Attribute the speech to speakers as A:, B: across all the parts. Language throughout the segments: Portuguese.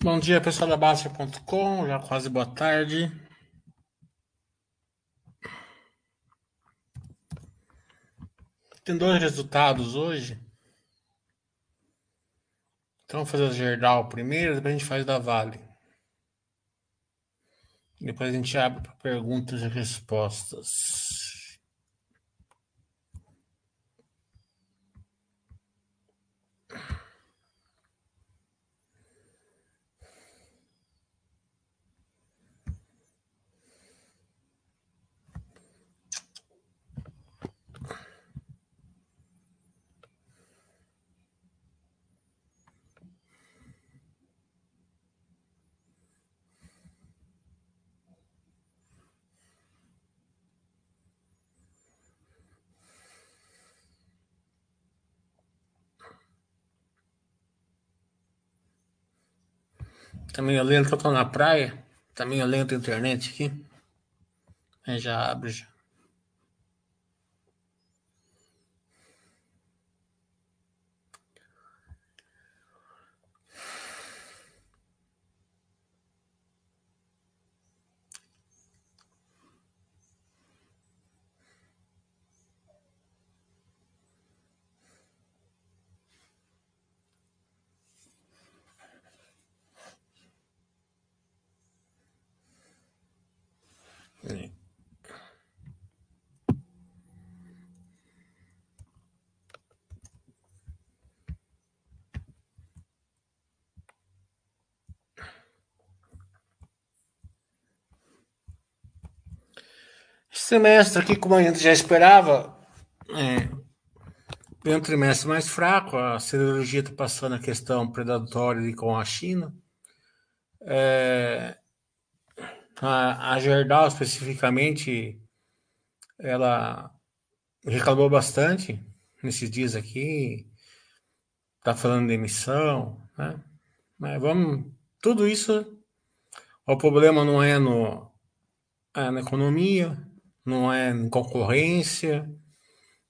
A: Bom dia, pessoal da Baixa.com, já quase boa tarde. Tem dois resultados hoje. Então, vamos fazer o Gerdau primeiro, depois a gente faz da Vale. Depois a gente abre para perguntas e respostas. Tá meio lento, eu tô na praia. Tá meio lento a internet aqui. Aí já abre já. Semestre aqui, como a gente já esperava, é, um trimestre mais fraco, a cirurgia está passando a questão predatória com a China. É, a, a Gerdau, especificamente, ela reclamou bastante nesses dias aqui, está falando de emissão, né? Mas vamos, tudo isso, o problema não é no, é na economia, não é em concorrência,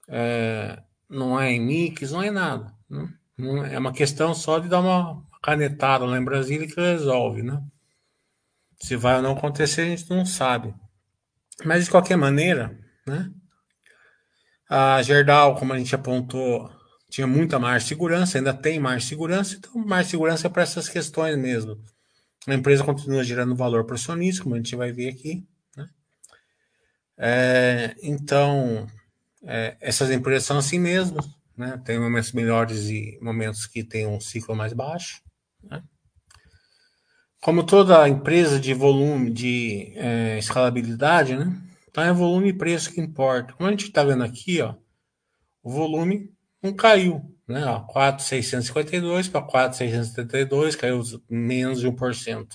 A: é, não é em mix, não é nada. Né? Não, é uma questão só de dar uma canetada lá em Brasília que resolve, né? Se vai ou não acontecer, a gente não sabe. Mas de qualquer maneira, né? A Gerdau, como a gente apontou, tinha muita mais segurança, ainda tem mais segurança, então mais segurança é para essas questões mesmo. A empresa continua gerando valor para o acionista, como a gente vai ver aqui. É, então, é, essas empresas são assim mesmo, né? Tem momentos melhores e momentos que tem um ciclo mais baixo. Né? Como toda empresa de volume, de é, escalabilidade, né? Então é volume e preço que importa. Como a gente está vendo aqui, ó, o volume não caiu, né? 4,652 para 4,672, caiu menos de 1%.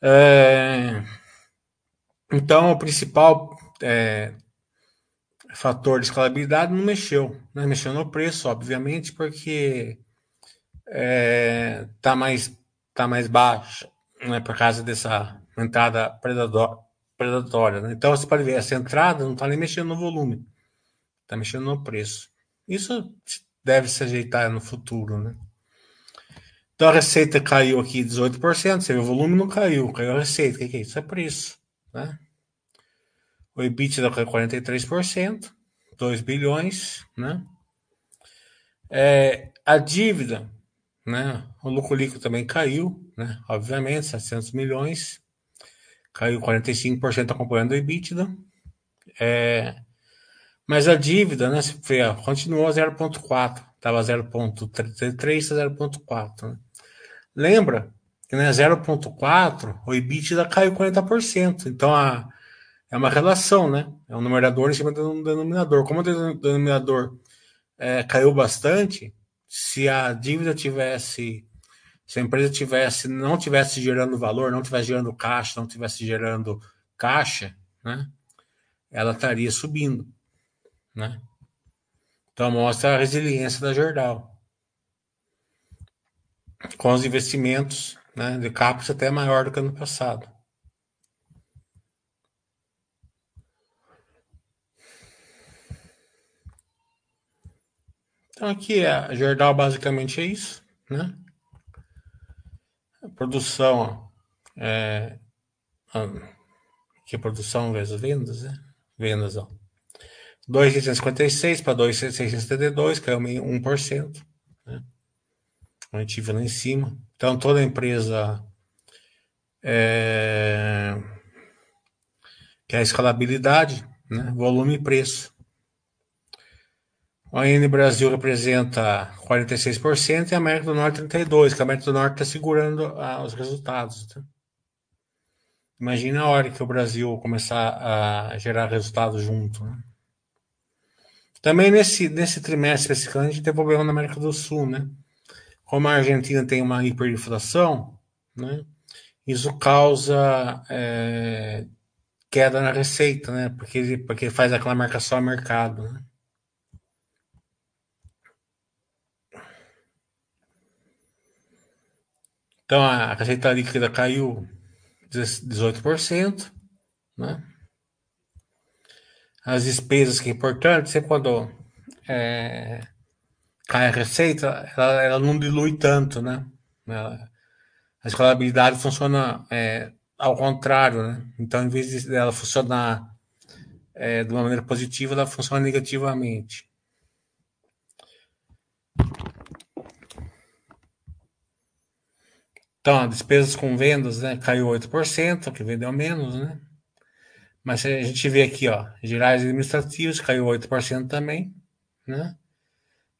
A: É, então, o principal é, fator de escalabilidade não mexeu. Né? Mexeu no preço, obviamente, porque está é, tá mais, tá mais baixa né? por causa dessa entrada predatória. Né? Então, você pode ver, essa entrada não está nem mexendo no volume, está mexendo no preço. Isso deve se ajeitar no futuro. Né? Então, a receita caiu aqui 18%, você vê, o volume não caiu, caiu a receita. O que é isso? É preço. Né? O EBITDA caiu 43%, 2 bilhões, né? É, a dívida, né? O lucro líquido também caiu, né? Obviamente, 700 milhões, caiu 45% acompanhando o EBITDA. É, mas a dívida, né? Continuou 0,4, estava 0,33 a 0,4. Né? Lembra que né, 0,4, o EBITDA caiu 40%. Então a é uma relação, né? É um numerador em cima do denominador. Como o denominador é, caiu bastante, se a dívida tivesse, se a empresa tivesse, não tivesse gerando valor, não tivesse gerando caixa, não tivesse gerando caixa, né? Ela estaria subindo, né? Então mostra a resiliência da Jordal. Com os investimentos né, de CAPEX até maior do que ano passado. Então aqui é a Jordal basicamente é isso, né? produção, é, que produção vezes vendas, né? Vendas, ó. 2,656 para 2,672, caiu 1%. Né? A viu lá em cima. Então, toda empresa é, que é a escalabilidade, né? volume e preço. O AN Brasil representa 46% e a América do Norte 32%, que a América do Norte está segurando ah, os resultados. Tá? Imagina a hora que o Brasil começar a gerar resultados junto. Né? Também nesse, nesse trimestre especificamente, a gente tem problema na América do Sul, né? Como a Argentina tem uma hiperinflação, né? Isso causa é, queda na receita, né? Porque, porque faz aquela marcação a mercado, né? Então a receita líquida caiu 18%, né? As despesas que é importante, quando é, cai a receita, ela, ela, não dilui tanto, né? Ela, a escalabilidade funciona é, ao contrário, né? Então, em vez dela funcionar é, de uma maneira positiva, ela funciona negativamente. Então, despesas com vendas, né, caiu 8%, que vendeu menos, né? Mas a gente vê aqui, ó, gerais administrativos caiu 8% também, né?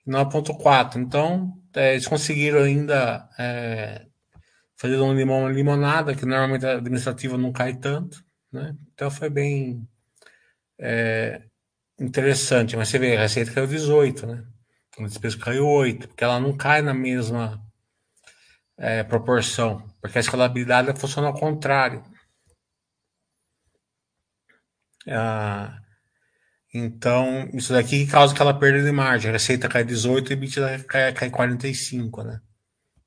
A: 9,4%. Então, é, eles conseguiram ainda é, fazer um limão, limonada, que normalmente a administrativa não cai tanto, né? Então foi bem é, interessante. Mas você vê, a receita caiu 18, né? A despesa caiu 8, porque ela não cai na mesma é, proporção, porque a escalabilidade funciona ao contrário. Ah, então, isso daqui causa aquela perda de margem. A receita cai 18 e a EBITDA cai, cai 45, né?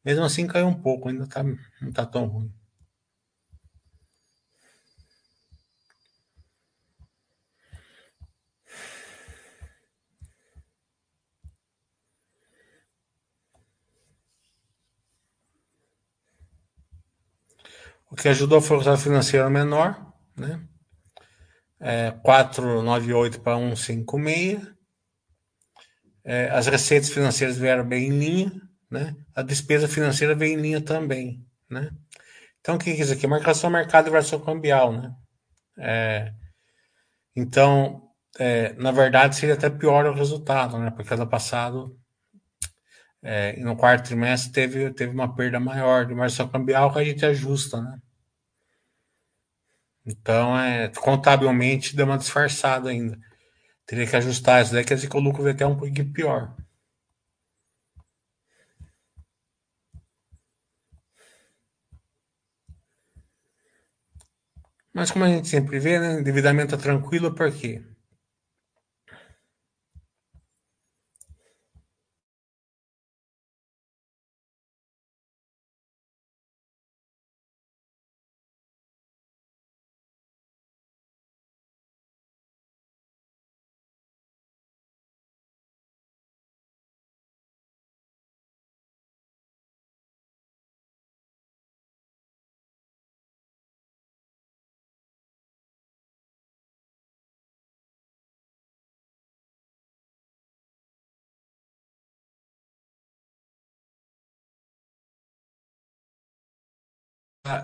A: Mesmo assim, caiu um pouco, ainda tá, não tá tão ruim. O que ajudou foi o resultado financeiro menor, né? É, 498 para 156. É, as receitas financeiras vieram bem em linha, né? A despesa financeira veio em linha também, né? Então, o que é isso aqui? Marcação mercado e versão cambial, né? É, então, é, na verdade, seria até pior o resultado, né? Porque ano passado, é, no quarto trimestre, teve, teve uma perda maior de versão cambial que a gente ajusta, né? Então, é, contabilmente deu uma disfarçada ainda. Teria que ajustar isso daí, quer dizer que o lucro vai até um pouquinho pior. Mas como a gente sempre vê, né, endividamento é tranquilo, por quê?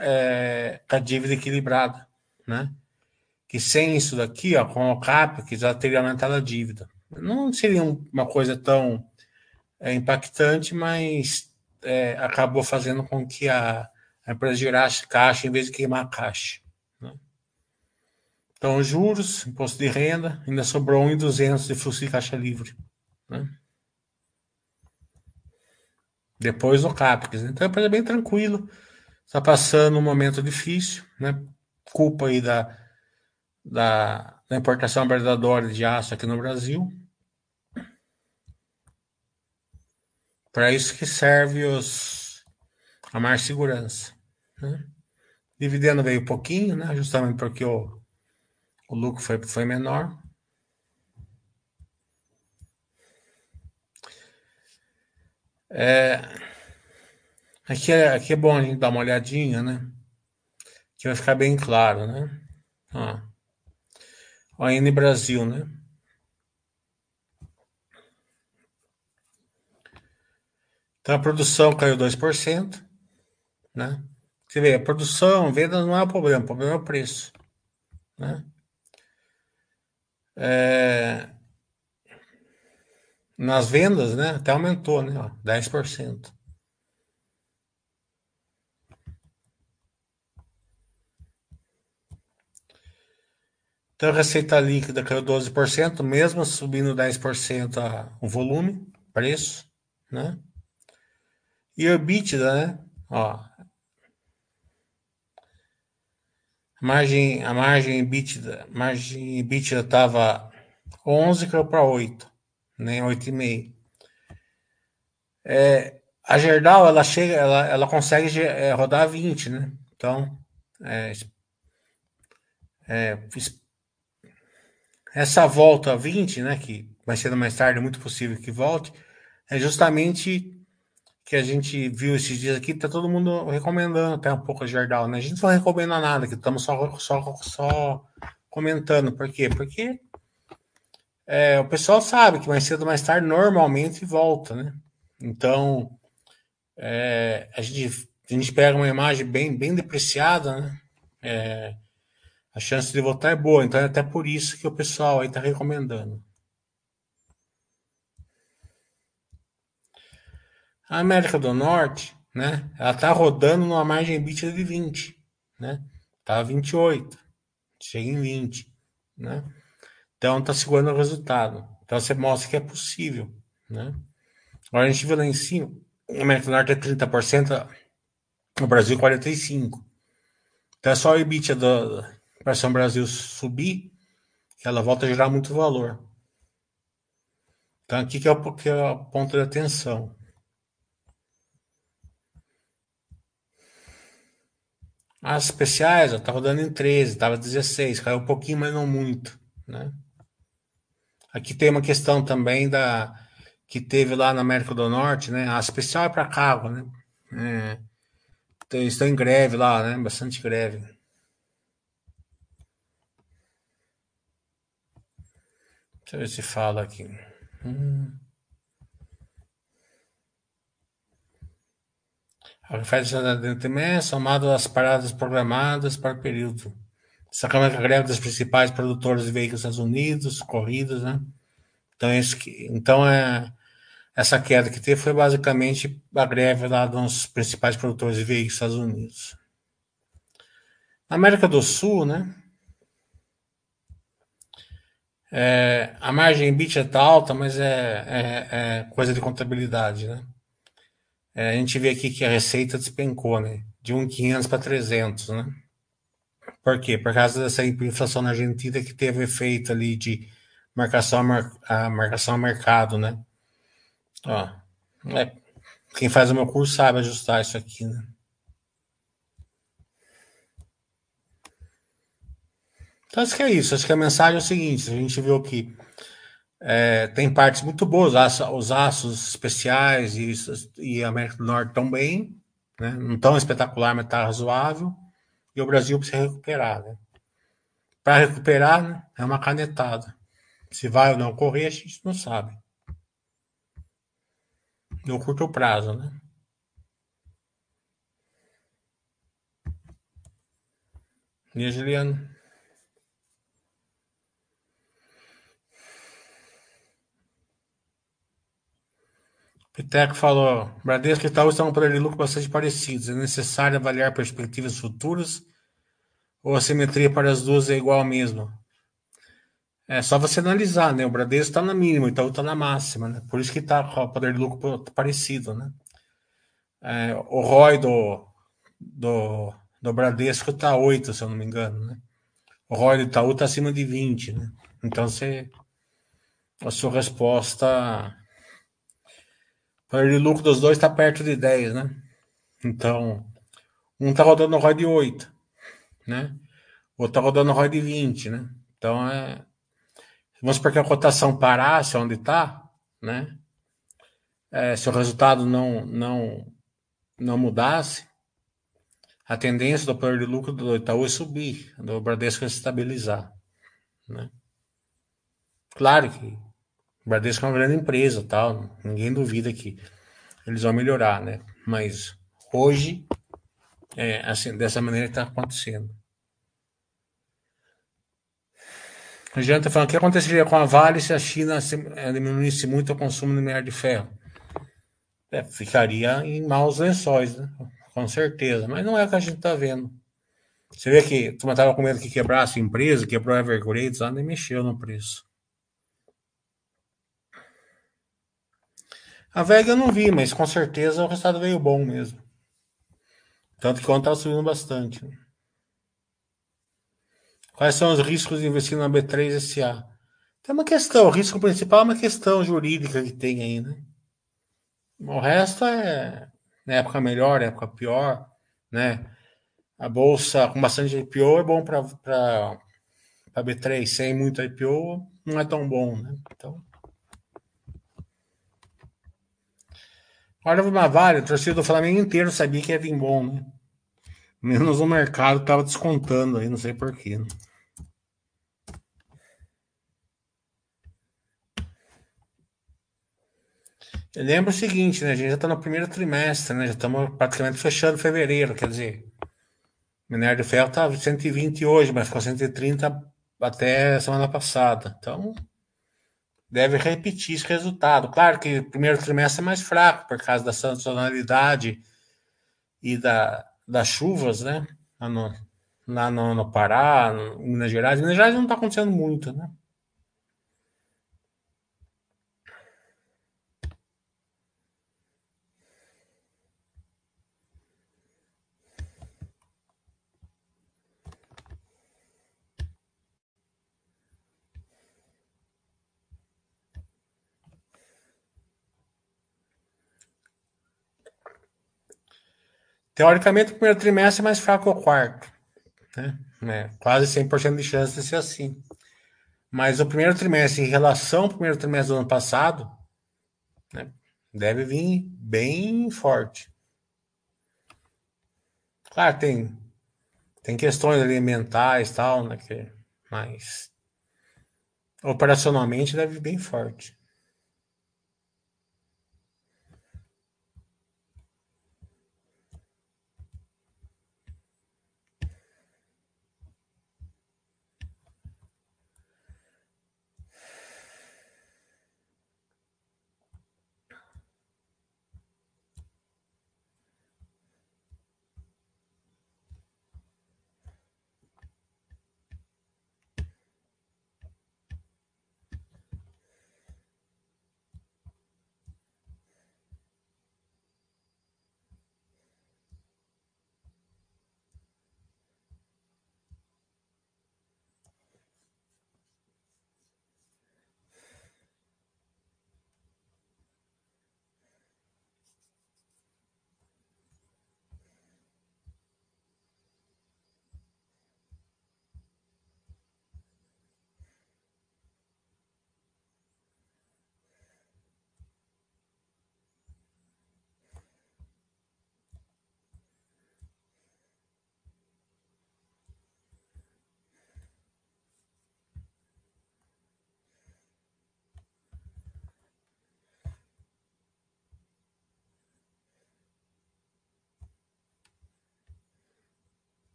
A: É, a dívida equilibrada, né? Que sem isso daqui, ó, com o CAP, que já teria aumentado a dívida. Não seria uma coisa tão é, impactante, mas é, acabou fazendo com que a, a, empresa gerasse caixa em vez de queimar caixa. Né? Então, juros, imposto de renda, ainda sobrou 1,200 de fluxo de caixa livre. Né? Depois o CAPEX. Então, é bem tranquilo está passando um momento difícil, né? Culpa aí da, da, da importação verdadeira de aço aqui no Brasil. Para isso que serve os, a mais segurança. Né? Dividendo veio pouquinho, né? Justamente porque o, o lucro foi, foi menor. É, Aqui é, aqui é bom a gente dar uma olhadinha, né? Que vai ficar bem claro, né? Ó, N Brasil, né? Então a produção caiu 2%, né? Você vê, a produção, venda não é o problema, o problema é o preço, né? É, nas vendas, né? Até aumentou, né? Ó, 10%. Então, a receita líquida caiu 12%, mesmo subindo 10% a, o volume, preço, né? E o EBITDA, né? Ó, a margem, a margem EBITDA, margem EBITDA estava 11, caiu para 8, né? 8,5. É, a Gerdau, ela chega, ela, ela consegue é, rodar 20, né? Então, é, é, essa volta 20, né, que vai ser mais tarde, é muito possível que volte, é justamente que a gente viu esses dias aqui, tá todo mundo recomendando até um pouco a Jardal, né? A gente não recomenda nada, que estamos só, só, só comentando. Por quê? Porque é, o pessoal sabe que mais cedo ou mais tarde normalmente volta, né? Então, é, a, gente, a gente pega uma imagem bem, bem depreciada, né? É, a chance de voltar é boa, então é até por isso que o pessoal aí está recomendando. A América do Norte, né, ela está rodando numa margem EBITDA de 20, né? Tá 28, chega em 20, né? Então está segurando o resultado. Então você mostra que é possível, né? Agora a gente vê lá em cima, a América do Norte é 30%, o Brasil 45%. Então é só o EBITDA do, para São Brasil subir, ela volta a gerar muito valor. Então aqui que é o, que é o ponto de atenção. As especiais, eu tava dando em 13, estava 16, caiu um pouquinho, mas não muito, né? Aqui tem uma questão também da que teve lá na América do Norte, né? A especial é para carro, né? É, então, estão em greve lá, né? Bastante greve. Deixa eu ver se fala aqui. Hum. De somado às paradas programadas para o período. Sacramento a greve dos principais produtores de veículos dos Estados Unidos, corridas, né? Então, então é, essa queda que teve foi basicamente a greve lá dos principais produtores de veículos dos Estados Unidos. Na América do Sul, né? É, a margem bit está alta, mas é, é, é, coisa de contabilidade, né? É, a gente vê aqui que a receita despencou, né? De 1,500 para 300, né? Por quê? Por causa dessa inflação na Argentina que teve efeito ali de marcação a, marcação a mercado, né? Ó, é, quem faz o meu curso sabe ajustar isso aqui, né? Então, acho que é isso. Acho que a mensagem é o seguinte: a gente viu que é, tem partes muito boas, os aços especiais e, e a América do Norte estão bem, né? não tão espetacular, mas está razoável. E o Brasil precisa recuperar. Né? Para recuperar, né, é uma canetada. Se vai ou não correr, a gente não sabe. No curto prazo, né? E Juliano? Piteco falou: Bradesco e Itaú estão um poder de lucro bastante parecidos. É necessário avaliar perspectivas futuras ou a simetria para as duas é igual mesmo? É só você analisar, né? O Bradesco está na mínima, o Itaú está na máxima, né? Por isso que está com o poder de lucro parecido, né? É, o ROI do, do, do Bradesco está 8, se eu não me engano, né? O ROI do Itaú está acima de 20, né? Então você. A sua resposta o de lucro dos dois está perto de 10, né? Então, um está rodando ROI de 8, né? O outro está rodando ROI de 20, né? Então, é... vamos supor que a cotação parasse onde está, né? É, se o resultado não, não, não mudasse, a tendência do poder de lucro do Itaú é subir, do Bradesco é estabilizar. Né? Claro que Bradesco é uma grande empresa, tal, ninguém duvida que eles vão melhorar, né? Mas hoje, é assim, dessa maneira está acontecendo. A Jean está falando, o que aconteceria com a Vale se a China eh, diminuísse muito o consumo de minério de ferro? É, ficaria em maus lençóis, né? com certeza. Mas não é o que a gente está vendo. Você vê que tu estava com medo que quebrasse a empresa, quebrou a Evergrande, lá nem mexeu no preço. A Vega eu não vi, mas com certeza o resultado veio bom mesmo. Tanto que ontem estava subindo bastante. Quais são os riscos de investir na B3 SA? Tem uma questão, o risco principal é uma questão jurídica que tem aí, né? O resto é na época melhor, época pior, né? A bolsa com bastante IPO é bom para B3, sem muito IPO não é tão bom, né? Então. Olha uma Vale, o torcedor do Flamengo inteiro sabia que ia vir bom, né? Menos o mercado estava descontando aí, não sei porquê. Né? Lembra o seguinte, né? A gente já está no primeiro trimestre, né? Já estamos praticamente fechando fevereiro, quer dizer, o minério de ferro está 120 hoje, mas ficou 130 até semana passada. Então, deve repetir esse resultado. Claro que o primeiro trimestre é mais fraco por causa da sazonalidade e da, das chuvas, né? Lá no, lá no, no Pará, no, Minas Gerais. Minas Gerais não está acontecendo muito, né? Teoricamente, o primeiro trimestre é mais fraco que o quarto. Né? É, quase 100% de chance de ser assim. Mas o primeiro trimestre, em relação ao primeiro trimestre do ano passado, né, deve vir bem forte. Claro, tem, tem questões alimentares e tal, né, que, mas operacionalmente deve vir bem forte.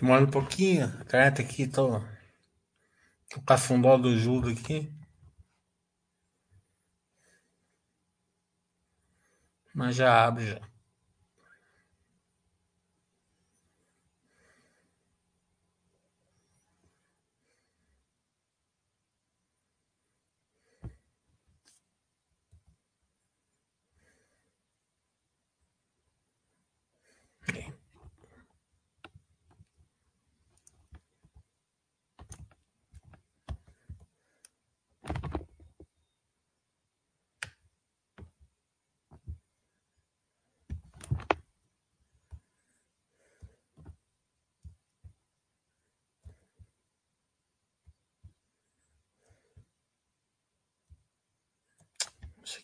A: Demora um pouquinho. A caneta aqui, tô. O cafundó do Judo aqui. Mas já abre já. Isso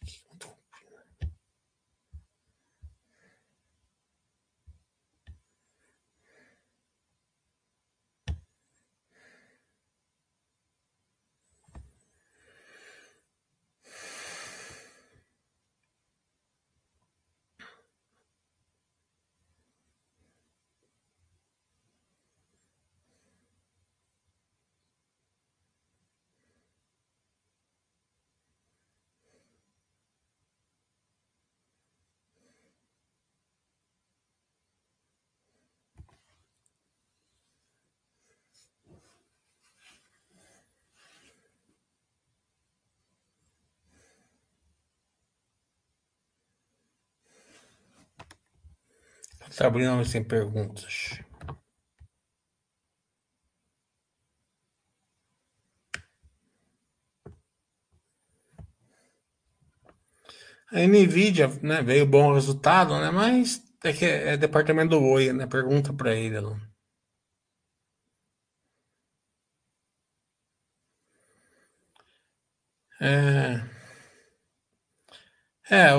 A: Sabrina sem perguntas. A NVIDIA, né, veio bom resultado, né, mas é que é departamento do Oi, né, pergunta para ele. É, é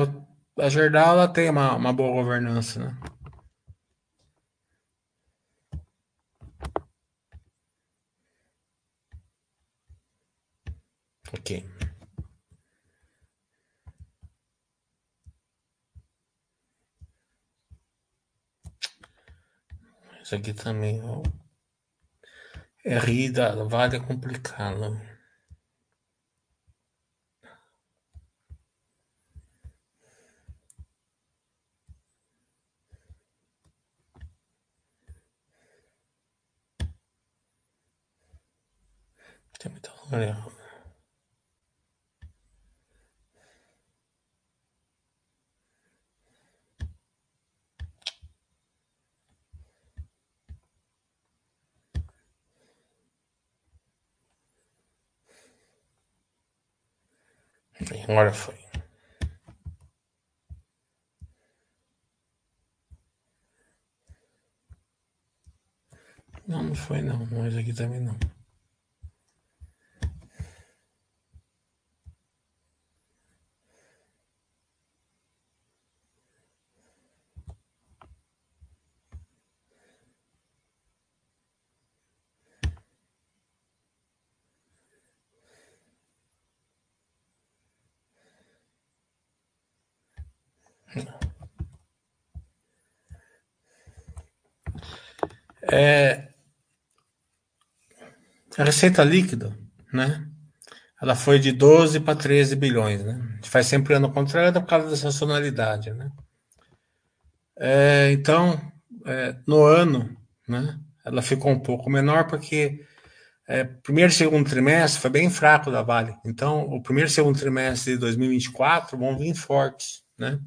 A: a Gerdau ela tem uma, uma boa governança, né? Ok. Isso aqui também, ó. RI da Vale é complicado. Tem muita lugar Agora foi. Não, não foi não, mas aqui também não. É, a receita líquida, né? Ela foi de 12 para 13 bilhões, né? A gente faz sempre ano contrário por causa da sazonalidade, né? É, então, é, no ano, né? Ela ficou um pouco menor porque é, primeiro e segundo trimestre foi bem fraco da Vale. Então, o primeiro e segundo trimestre de 2024 vão vir fortes, né?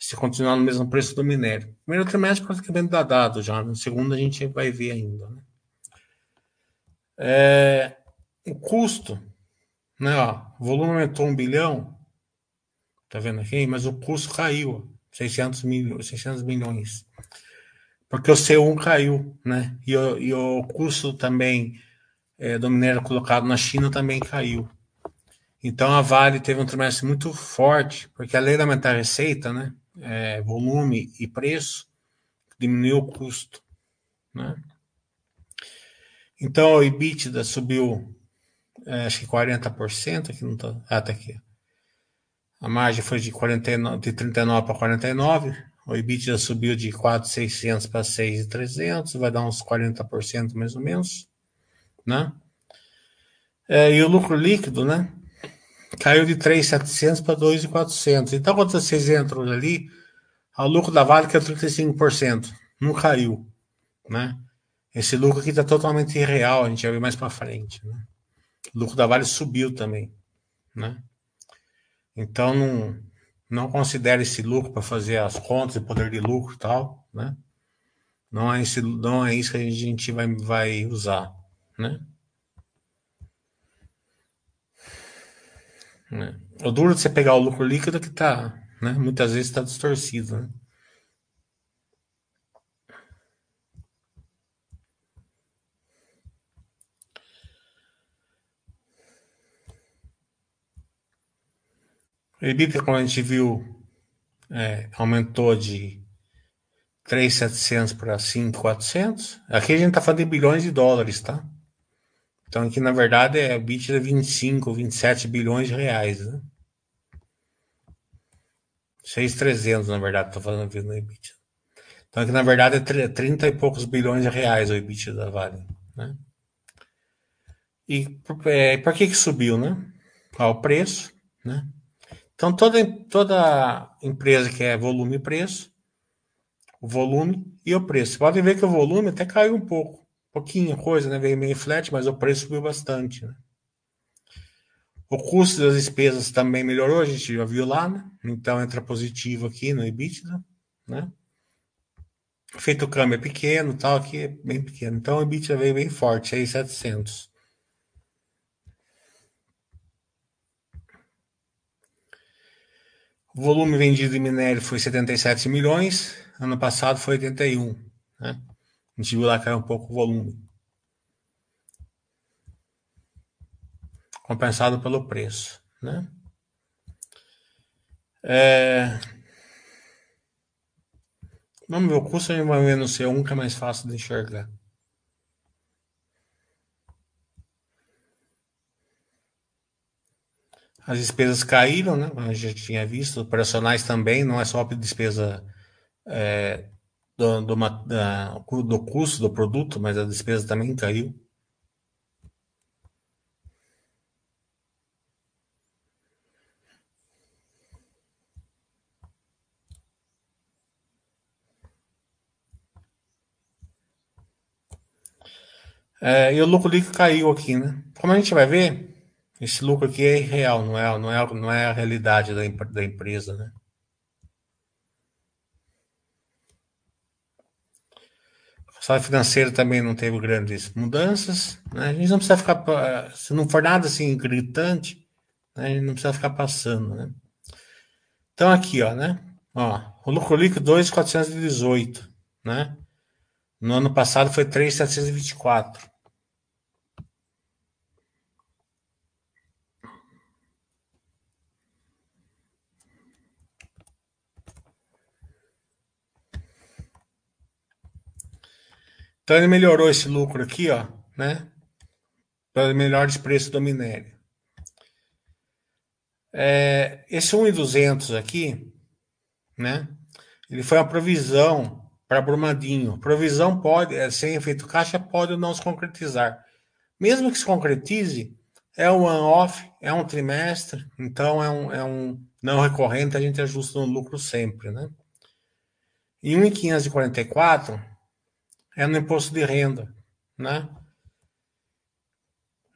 A: Se continuar no mesmo preço do minério. Primeiro trimestre praticamente dá dado já, no segundo a gente vai ver ainda. Né? É, o custo, né, ó, o volume aumentou um bilhão, tá vendo aqui? Mas o custo caiu, 600, mil, 600 milhões. Porque o C1 caiu, né? E o, e o custo também é, do minério colocado na China também caiu. Então a Vale teve um trimestre muito forte, porque além de aumentar a receita, né? É, volume e preço, diminuiu o custo. Né? Então, o EBITDA subiu, é, acho que 40%, aqui não tá, ah, tá aqui. A margem foi de, 49, de 39 para 49, o EBITDA subiu de 4,600 para 6,300, vai dar uns 40% mais ou menos, né? É, e o lucro líquido, né? Caiu de 3,700 para 2,400. Então, quando vocês entram ali, o lucro da Vale que é 35%, não caiu, né? Esse lucro aqui está totalmente irreal, a gente vai ver mais para frente. Né? O lucro da Vale subiu também, né? Então não, não considere esse lucro para fazer as contas de poder de lucro e tal, né? Não é, esse, não é isso que a gente vai, vai usar, né? Né? O duro de você pegar o lucro líquido é que tá, né? Muitas vezes está distorcido, né? O como a gente viu, é, aumentou de 3,700 para 5,400. Aqui a gente está falando de bilhões de dólares, tá? Então aqui na verdade é o EBITDA 25, 27 bilhões de reais, né? 6,300 na verdade, estou falando aqui no EBITDA. Então aqui na verdade é 30 e poucos bilhões de reais o EBITDA da Vale, né? E é, por que que subiu, né? O preço, né? Então, toda, toda empresa que é volume e preço, o volume e o preço. Podem ver que o volume até caiu um pouco, pouquinho coisa, né? Veio meio flat, mas o preço subiu bastante, né? O custo das despesas também melhorou, a gente já viu lá, né? Então entra positivo aqui no EBITDA, né? Feito o câmbio é pequeno, tal, aqui é bem pequeno. Então o EBITDA veio bem forte, aí 700. O volume vendido de minério foi 77 milhões, ano passado foi 81. Né? A gente viu lá cair um pouco o volume. Compensado pelo preço. Né? É... Vamos ver o custo, gente vai ver no C1 que é mais fácil de enxergar. As despesas caíram, né? A gente tinha visto, operacionais também, não é só a despesa é, do, do, da, do custo do produto, mas a despesa também caiu. É, e o lucro líquido caiu aqui, né? Como a gente vai ver, esse lucro aqui é real, não é, não é, não é a realidade da, da empresa, né? O salário financeiro também não teve grandes mudanças. Né? A gente não precisa ficar. Se não for nada assim gritante, né? a gente não precisa ficar passando. Né? Então, aqui, ó, né? Ó, o lucro líquido 2,418. Né? No ano passado foi 3,724. Então ele melhorou esse lucro aqui, ó, né? Para melhores preços do minério. É, esse 1,200 aqui, né? Ele foi uma provisão para Brumadinho. Provisão pode, é, sem efeito caixa, pode não se concretizar. Mesmo que se concretize, é um one-off, é um trimestre, então é um, é um não recorrente, a gente ajusta no lucro sempre, né? Em 1,544, é no imposto de renda, né?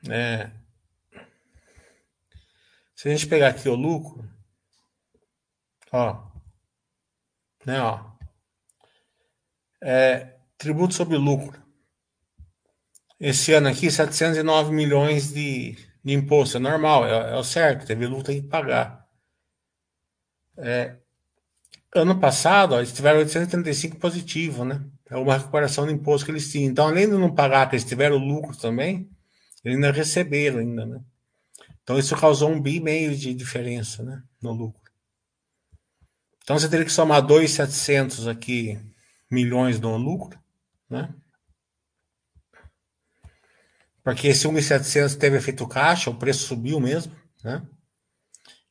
A: É. Se a gente pegar aqui o lucro, ó, né, ó, é, tributo sobre lucro. Esse ano aqui, 709 milhões de, de imposto, é normal, é, é o certo, teve lucro, tem que pagar. É, ano passado, ó, eles tiveram 835 positivo, né? É uma recuperação do imposto que eles tinham. Então, além de não pagar, que eles tiveram lucro também, eles ainda receberam ainda, né? Então, isso causou um bi meio de diferença, né? No lucro. Então, você teria que somar 2,700 aqui milhões no lucro, né? Porque esse 1.700 teve efeito caixa, o preço subiu mesmo, né?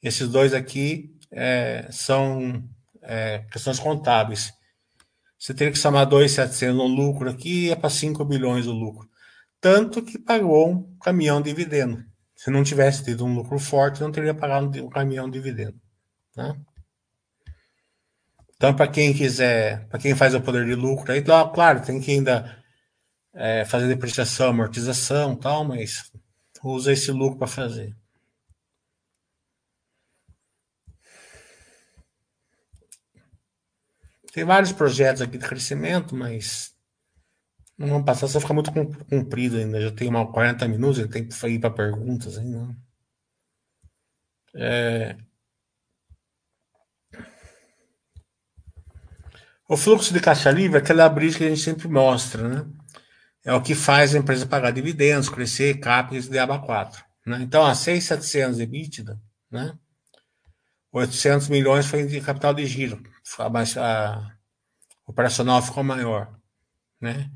A: Esses dois aqui é, são é, questões contábeis. Você teria que somar 2,700 no lucro aqui é para 5 bilhões o lucro. Tanto que pagou um caminhão de dividendo, Se não tivesse tido um lucro forte, não teria pagado um caminhão de dividendo. Né? Então, para quem quiser, para quem faz o poder de lucro, aí, claro, tem que ainda é, fazer depreciação, amortização tal, mas usa esse lucro para fazer. Tem vários projetos aqui de crescimento, mas não vamos passar, só fica muito comprido ainda. Já tem uma 40 minutos, tem que ir para perguntas ainda. É... O fluxo de caixa livre é aquela brisa que a gente sempre mostra, né? É o que faz a empresa pagar dividendos, crescer, CAPEX aba 4. Né? Então, a 6,700 de EBITDA, né? 800 milhões foi de capital de giro, a operacional ficou maior, né?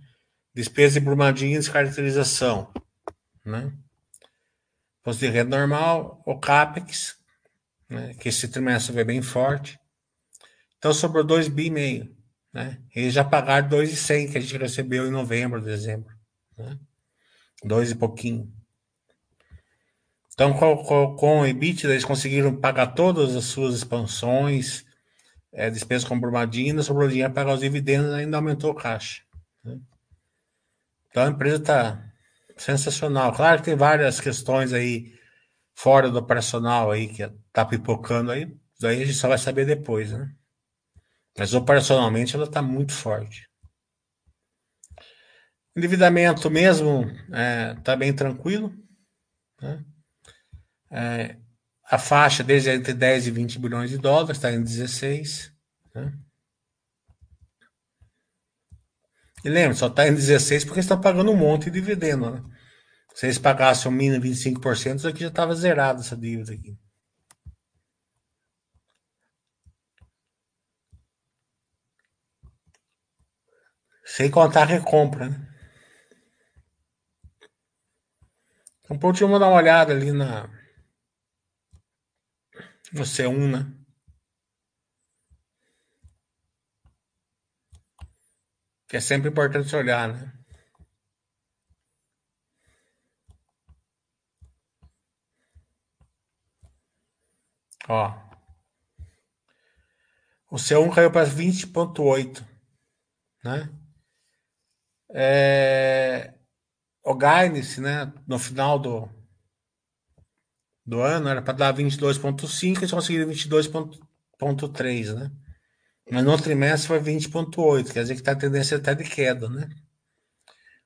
A: Despesa de brumadinha e descaracterização, né? Imposto de renda normal, o CAPEX, né? que esse trimestre foi bem forte. Então sobrou 2 bi meio, né? Eles já pagaram 2,100 que a gente recebeu em novembro, dezembro, né? Dois e pouquinho. Então, com, com, com o EBITDA, eles conseguiram pagar todas as suas expansões, é, despesas com Brumadina, sobrou dinheiro para pagar os dividendos ainda aumentou o caixa. Né? Então, a empresa está sensacional. Claro que tem várias questões aí fora do operacional aí que está pipocando aí, daí a gente só vai saber depois, né? Mas operacionalmente ela está muito forte. Endividamento mesmo está é, tá bem tranquilo. Né? É, a faixa desde entre 10 e 20 bilhões de dólares, está em 16. Né? E lembra, só está em 16 porque estão pagando um monte de dividendo. Né? Se eles pagassem o mínimo 25%, isso aqui já estava zerado essa dívida aqui. Sem contar a recompra, né? Então, por último, dar uma olhada ali na, no C1, né? Que é sempre importante olhar, né? Ó. O C1 caiu para 20,8, né? É, o Guidance, né, no final do, do ano, era para dar 22,5, eles conseguiram 22,3, né? Mas no trimestre foi 20,8, quer dizer que está tendência até de queda, né?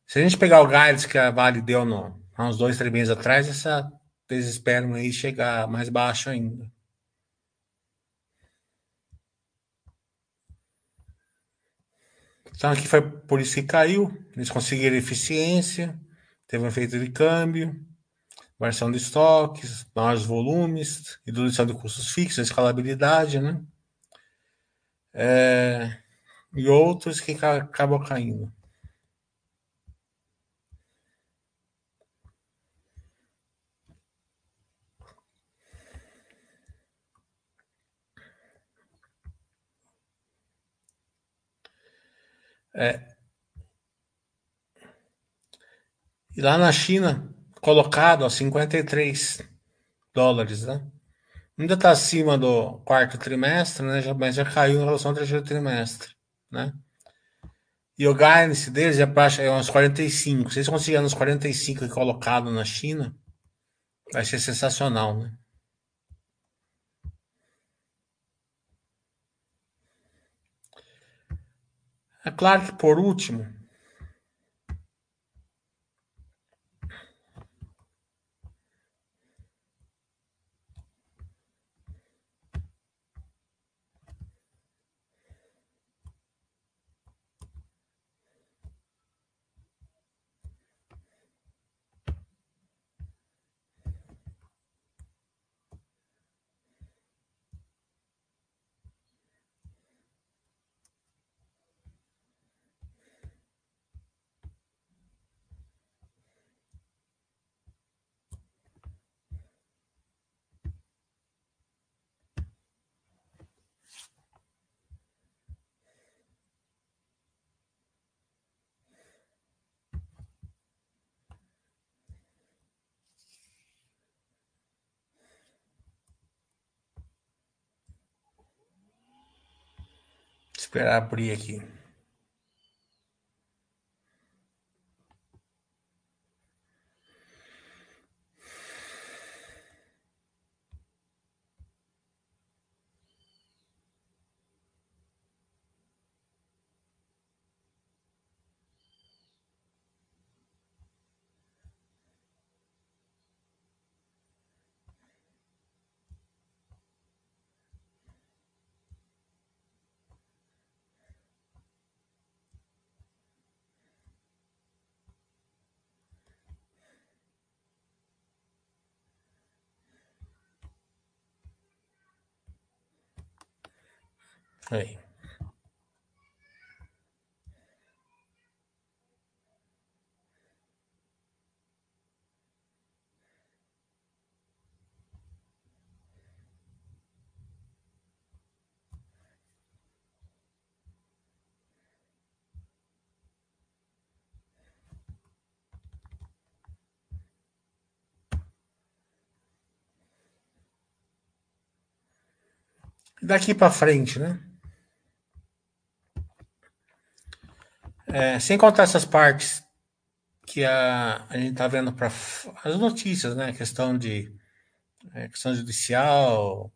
A: Se a gente pegar o guidance que a Vale deu no, há uns dois, três meses atrás, essa, eles esperam aí chegar mais baixo ainda. Então aqui foi por isso que caiu. Eles conseguiram eficiência, teve um efeito de câmbio, variação de estoques, maiores volumes, redução de custos fixos, escalabilidade, né? É, e outros que acabam caindo. É. E lá na China, colocado a 53 dólares, né? Ainda está acima do quarto trimestre, né? Já, mas já caiu em relação ao terceiro trimestre, né? E o guidance deles é para uns 45. Se eles conseguirem uns 45 colocado na China, vai ser sensacional, né? É claro que por último, esperar abrir Aí. Daqui para frente, né? É, sem contar essas partes que a, a gente está vendo para as notícias, né? Questão de é, questão judicial,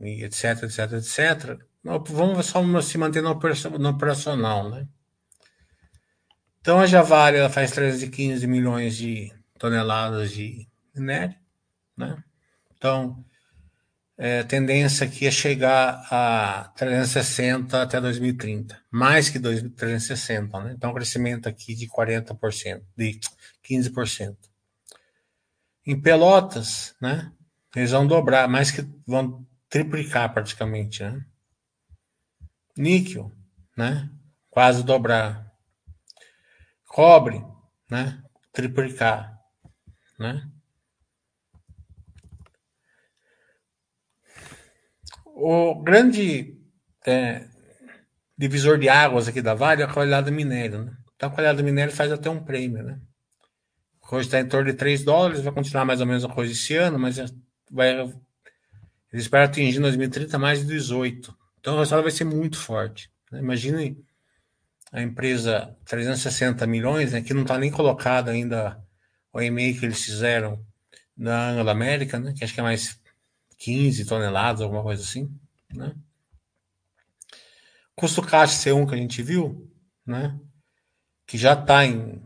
A: e etc, etc, etc. Vamos só se manter no operacional, né? Então a Javali ela faz 315 milhões de toneladas de minério, né? Então é, tendência aqui é chegar a 360 até 2030, mais que 360, né? Então, crescimento aqui de 40%, de 15%. Em Pelotas, né? Eles vão dobrar, mais que vão triplicar praticamente, né? Níquel, né? Quase dobrar. Cobre, né? Triplicar, né? O grande é, divisor de águas aqui da Vale é a qualidade do minério. Né? Então, a qualidade do minério faz até um prêmio. Né? Hoje está em torno de 3 dólares, vai continuar mais ou menos a coisa esse ano, mas vai, eles esperam atingir em 2030 mais de 18. Então, o resultado vai ser muito forte. Né? Imagine a empresa 360 milhões, né, que não está nem colocado ainda o e-mail que eles fizeram na Anglo América, né, que acho que é mais 15 toneladas, alguma coisa assim, né? Custo caixa C1 que a gente viu, né? Que já está em,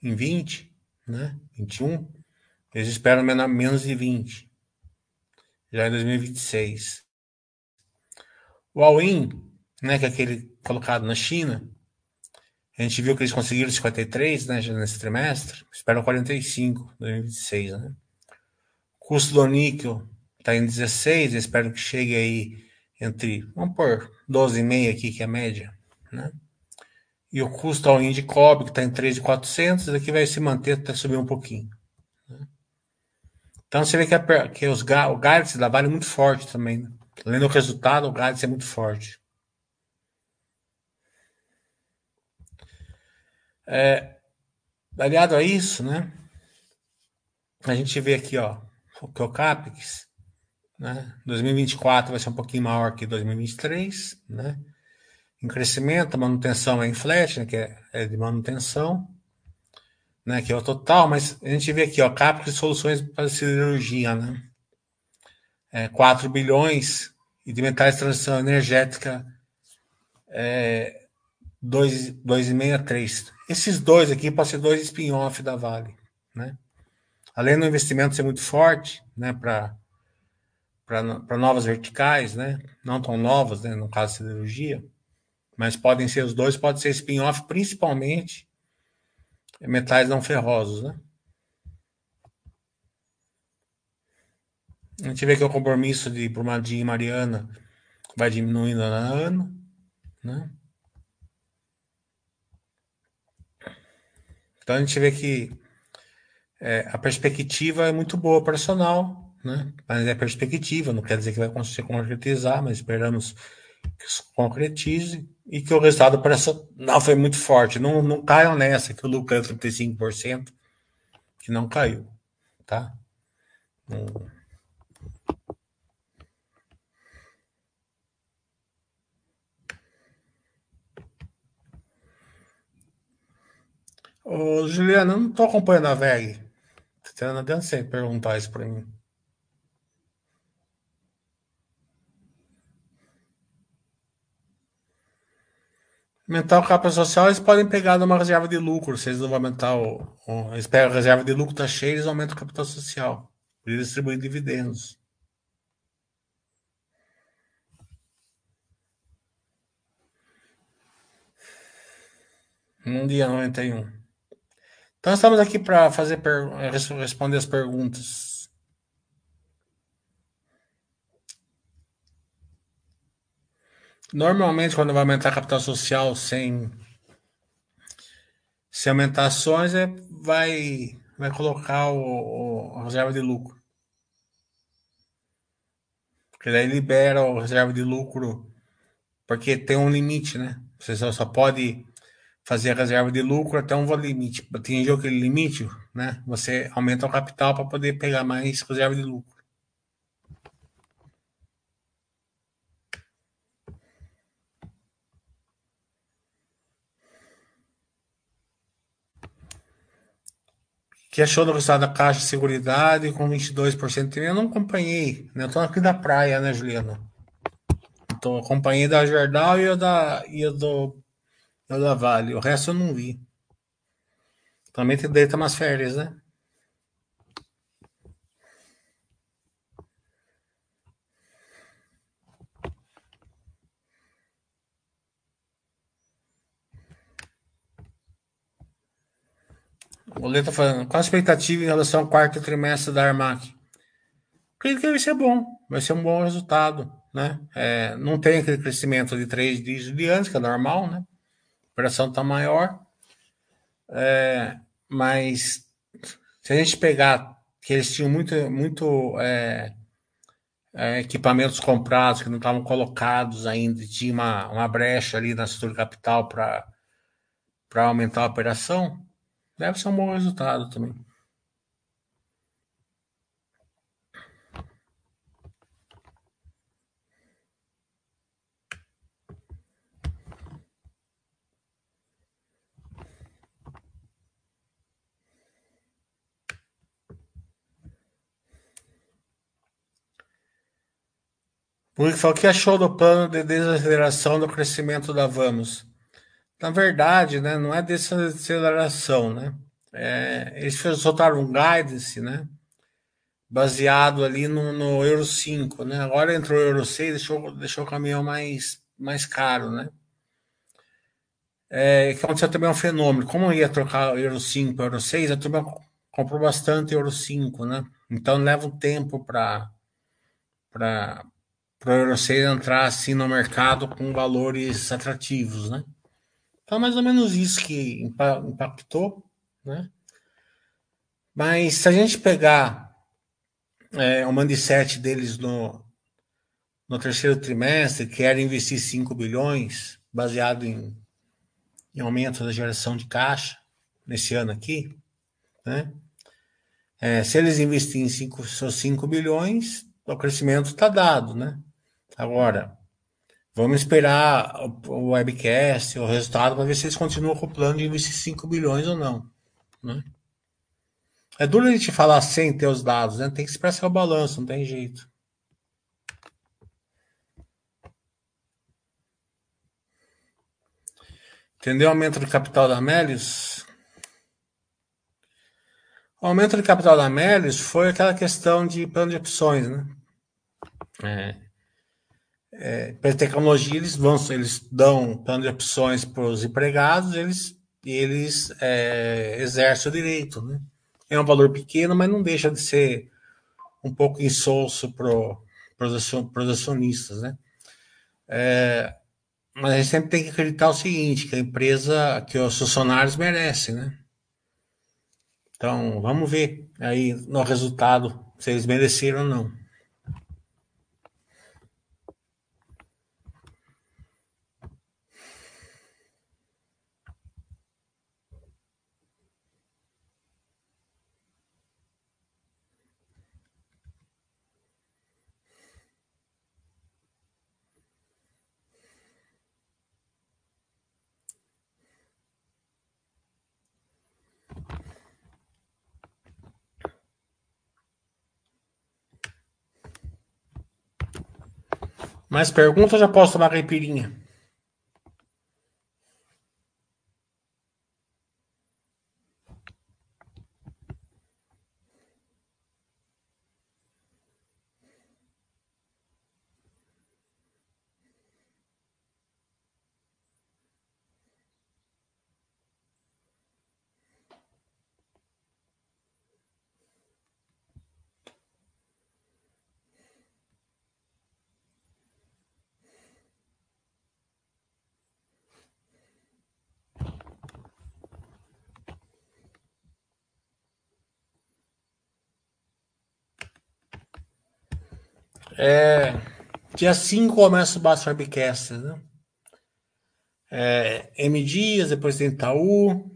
A: em 20, né? 21. Eles esperam menos de 20. Já em 2026. O all-in, né? Que é aquele colocado na China. A gente viu que eles conseguiram 53, né? Já nesse trimestre. Esperam 45 em 2026, né? Custo do níquel está em 16, espero que chegue aí entre, vamos pôr 12,5 aqui, que é a média, né? E o custo ao de cobre, que está em 3,400, aqui vai se manter até subir um pouquinho. Né? Então você vê que, a, que os, o Galaxy da Vale é muito forte também. Né? Do resultado, o Galaxy é muito forte. É, aliado a isso, né? A gente vê aqui, ó, o CAPEX né? 2024 vai ser um pouquinho maior que 2023, né? Em crescimento, a manutenção é em flat, né? que é, é, de manutenção, né? Que é o total, mas a gente vê aqui, ó, CAPEX soluções para cirurgia, né? É, 4 bilhões e de metais de transição energética é, 2,5 a 3. Esses dois aqui podem ser dois spin-off da Vale, né? Além do investimento ser muito forte, né, para para novas verticais, né? Não tão novas, né? No caso da cirurgia, mas podem ser os dois, pode ser spin-off, principalmente metais não ferrosos, né? A gente vê que o compromisso de Brumadinho e Mariana vai diminuindo ano a ano, né? Então a gente vê que é, a perspectiva é muito boa operacional, né? Mas é perspectiva, não quer dizer que vai se concretizar, mas esperamos que se concretize e que o resultado para essa não foi muito forte. Não, não caiam nessa que o lucro é 35%, que não caiu, tá? Não... Ô, Juliana, eu não estou acompanhando a VEG. Tá tendo atenção perguntar isso para mim. Aumentar o capital social, eles podem pegar numa reserva de lucro. Se eles não vão aumentar o. o eles pegam a reserva de lucro, tá cheia, eles aumentam o capital social. Eles distribuem dividendos. Um dia 91. Então estamos aqui para fazer responder as perguntas. Normalmente, quando vai aumentar capital social sem, sem aumentar ações, é, vai, vai colocar o, o a reserva de lucro. Porque daí libera a reserva de lucro, porque tem um limite, né? Você só, só pode fazer a reserva de lucro até um limite. Atingir aquele limite, né? Você aumenta o capital para poder pegar mais reserva de lucro. Que achou do resultado da Caixa de Seguridade com 22%? Eu não acompanhei, né? Eu tô aqui da praia, né, Juliana? Então, acompanhei da Jordal e da, e do, e da Vale. O resto eu não vi. Também tem deita umas férias, né? O Lê tá falando, qual a expectativa em relação ao quarto trimestre da Armac? Acredito que vai ser bom, vai ser um bom resultado, né? É, não tem aquele crescimento de três dígitos de antes, que é normal, né? A operação está maior, é, mas se a gente pegar que eles tinham muito, muito é, é, equipamentos comprados que não estavam colocados ainda, tinha uma, uma brecha ali na estrutura capital para aumentar a operação, Deve ser um bom resultado também. O que achou do plano de desaceleração do crescimento da Vamos? Na verdade, né, não é desaceleração, né? É, eles soltaram um guidance, né? Baseado ali no, no, Euro 5, né? Agora entrou o Euro 6, deixou, deixou o caminhão mais, mais caro, né? É, que aconteceu também um fenômeno. Como ia trocar o Euro 5 para Euro 6, a turma comprou bastante Euro 5, né? Então leva um tempo para para o Euro 6 entrar assim no mercado com valores atrativos, né? Então, mais ou menos isso que impactou, né? Mas se a gente pegar é, o mindset deles no, no terceiro trimestre, que era investir 5 bilhões, baseado em, em aumento da geração de caixa nesse ano aqui, né? É, se eles investirem 5 5 bilhões, o crescimento está dado, né? Agora, Vamos esperar o webcast, o resultado, para ver se eles continuam com o plano de investir 5 bilhões ou não. Né? É duro a gente falar sem ter os dados, né? Tem que expressar o balanço, não tem jeito. Entendeu o aumento de capital da Melius? O aumento de capital da Melius foi aquela questão de plano de opções, né? É, é, para tecnologia eles vão, eles dão plano de opções para os empregados, eles, eles é, exercem o direito, né? É um valor pequeno, mas não deixa de ser um pouco insolso para os acionistas, né? É, mas a gente sempre tem que acreditar o seguinte, que a empresa, que os funcionários merecem, né? Então, vamos ver aí no resultado se eles mereceram ou não. Mais perguntas? Já posso tomar caipirinha? É, dia 5 começa o Baixo Webcast, né? É, M Dias, depois tem Itaú,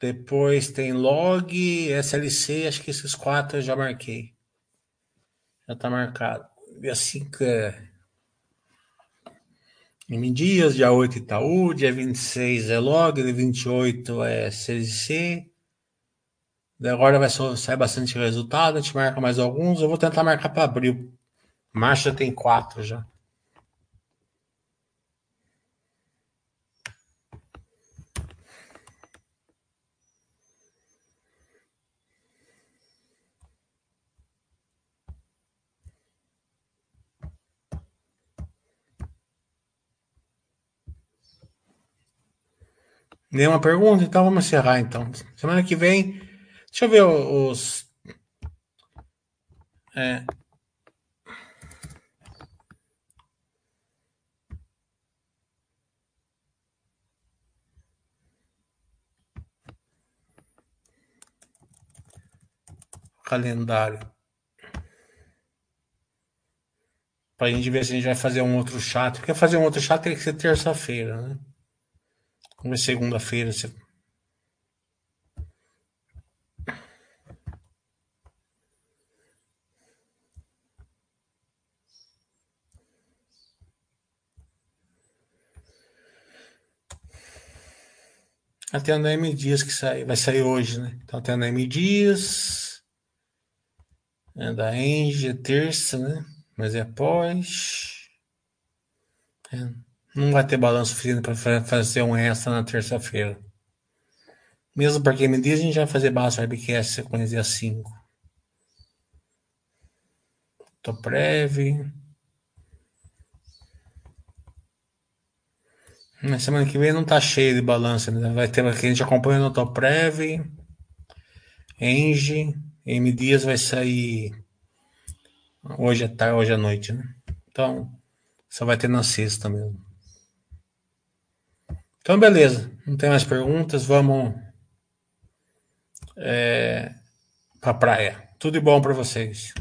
A: depois tem Log, SLC, acho que esses quatro eu já marquei. Já tá marcado. Dia 5 é M Dias, dia 8 Itaú, dia 26 é Log, dia 28 é SLC, Agora vai sair bastante resultado, a gente marca mais alguns. Eu vou tentar marcar para abril. Marcha tem quatro já. Nenhuma pergunta? Então vamos encerrar então. Semana que vem Deixa eu ver os. É. Calendário. Pra gente ver se a gente vai fazer um outro chat. Porque fazer um outro chat tem que ser terça-feira, né? Vamos ver segunda-feira. Se... Até a M Dias que sai, vai sair hoje, né? Então tem a M Dias. É da Enge, é terça, né? Mas é após. É, não vai ter balanço suficiente para fazer um extra na terça-feira. Mesmo porque M Dias a gente vai fazer base webcast sequência dia 5. Tô Na semana que vem não tá cheio de balança, né? Vai ter aqui, a gente acompanha no Toprev, Enge, M Dias vai sair hoje à tarde, hoje à noite, né? Então, só vai ter na sexta mesmo. Então, beleza. Não tem mais perguntas. Vamos é, pra praia. Tudo de bom para vocês.